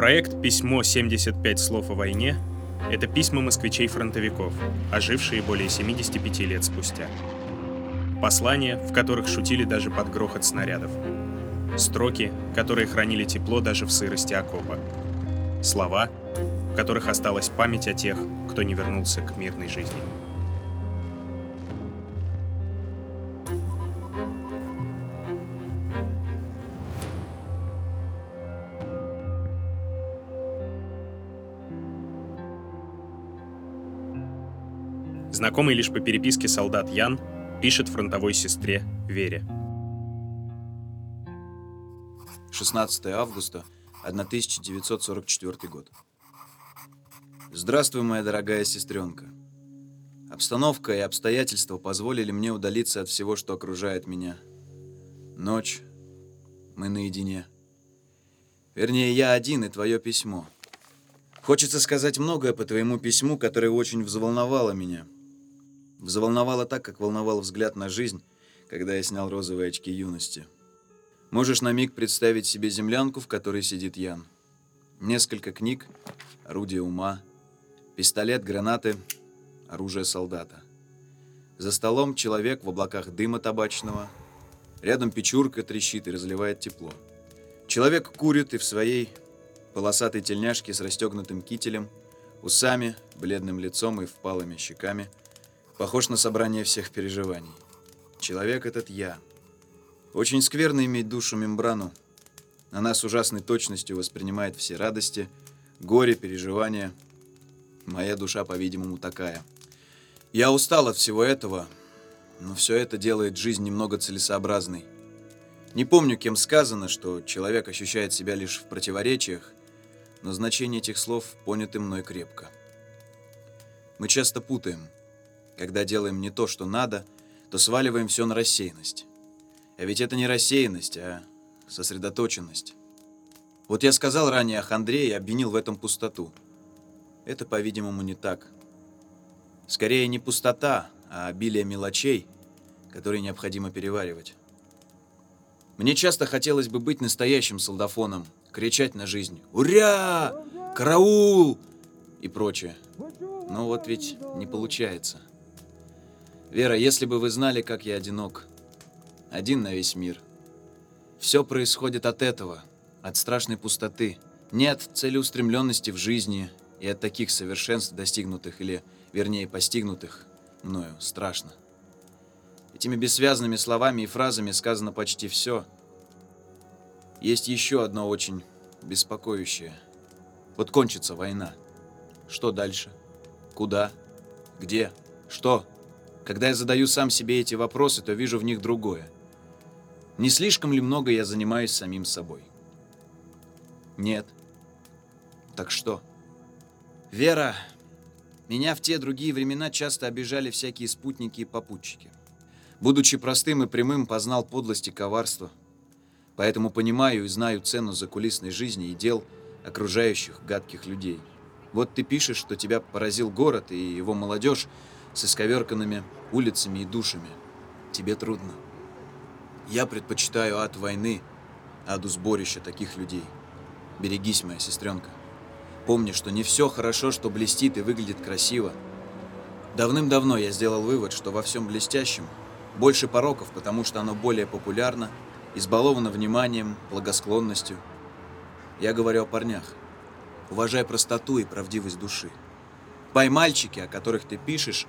Проект «Письмо 75 слов о войне» — это письма москвичей-фронтовиков, ожившие более 75 лет спустя. Послания, в которых шутили даже под грохот снарядов. Строки, которые хранили тепло даже в сырости окопа. Слова, в которых осталась память о тех, кто не вернулся к мирной жизни. Знакомый лишь по переписке солдат Ян пишет фронтовой сестре Вере. 16 августа 1944 год. Здравствуй, моя дорогая сестренка. Обстановка и обстоятельства позволили мне удалиться от всего, что окружает меня. Ночь. Мы наедине. Вернее, я один и твое письмо. Хочется сказать многое по твоему письму, которое очень взволновало меня. Взволновало так, как волновал взгляд на жизнь, когда я снял розовые очки юности. Можешь на миг представить себе землянку, в которой сидит Ян. Несколько книг, орудие ума, пистолет, гранаты, оружие солдата. За столом человек в облаках дыма табачного. Рядом печурка трещит и разливает тепло. Человек курит и в своей полосатой тельняшке с расстегнутым кителем, усами, бледным лицом и впалыми щеками – Похож на собрание всех переживаний. Человек этот я. Очень скверно иметь душу-мембрану. Она с ужасной точностью воспринимает все радости, горе, переживания. Моя душа, по-видимому, такая. Я устал от всего этого, но все это делает жизнь немного целесообразной. Не помню, кем сказано, что человек ощущает себя лишь в противоречиях, но значение этих слов понято мной крепко. Мы часто путаем – когда делаем не то, что надо, то сваливаем все на рассеянность. А ведь это не рассеянность, а сосредоточенность. Вот я сказал ранее о Хандре и обвинил в этом пустоту. Это, по-видимому, не так. Скорее не пустота, а обилие мелочей, которые необходимо переваривать. Мне часто хотелось бы быть настоящим солдафоном, кричать на жизнь «Уря! Караул!» и прочее. Но вот ведь не получается. Вера, если бы вы знали, как я одинок. Один на весь мир. Все происходит от этого, от страшной пустоты. Нет целеустремленности в жизни и от таких совершенств, достигнутых или, вернее, постигнутых мною, страшно. Этими бессвязными словами и фразами сказано почти все. Есть еще одно очень беспокоящее. Вот кончится война. Что дальше? Куда? Где? Что? Когда я задаю сам себе эти вопросы, то вижу в них другое. Не слишком ли много я занимаюсь самим собой? Нет. Так что? Вера, меня в те другие времена часто обижали всякие спутники и попутчики. Будучи простым и прямым, познал подлость и коварство. Поэтому понимаю и знаю цену закулисной жизни и дел окружающих гадких людей. Вот ты пишешь, что тебя поразил город и его молодежь, с исковерканными улицами и душами. Тебе трудно. Я предпочитаю ад войны, аду сборища таких людей. Берегись, моя сестренка. Помни, что не все хорошо, что блестит и выглядит красиво. Давным-давно я сделал вывод, что во всем блестящем больше пороков, потому что оно более популярно, избаловано вниманием, благосклонностью. Я говорю о парнях. Уважай простоту и правдивость души. Поймальчики, о которых ты пишешь,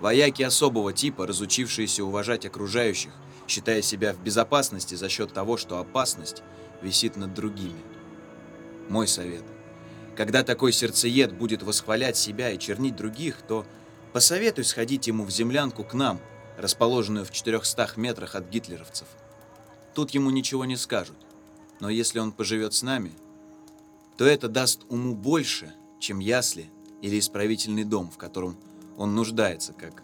Вояки особого типа, разучившиеся уважать окружающих, считая себя в безопасности за счет того, что опасность висит над другими. Мой совет. Когда такой сердцеед будет восхвалять себя и чернить других, то посоветуй сходить ему в землянку к нам, расположенную в 400 метрах от гитлеровцев. Тут ему ничего не скажут. Но если он поживет с нами, то это даст уму больше, чем ясли или исправительный дом, в котором он нуждается, как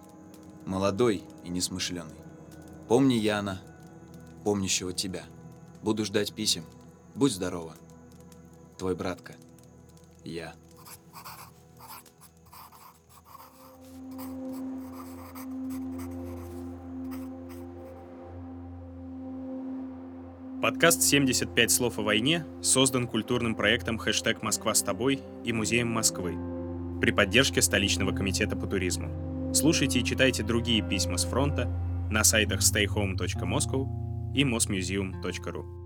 молодой и несмышленый. Помни Яна, помнящего тебя. Буду ждать писем. Будь здорова. Твой братка. Я. Подкаст «75 слов о войне» создан культурным проектом «Хэштег Москва с тобой» и Музеем Москвы при поддержке столичного комитета по туризму. Слушайте и читайте другие письма с фронта на сайтах stayhome.moscow и mosmuseum.ru.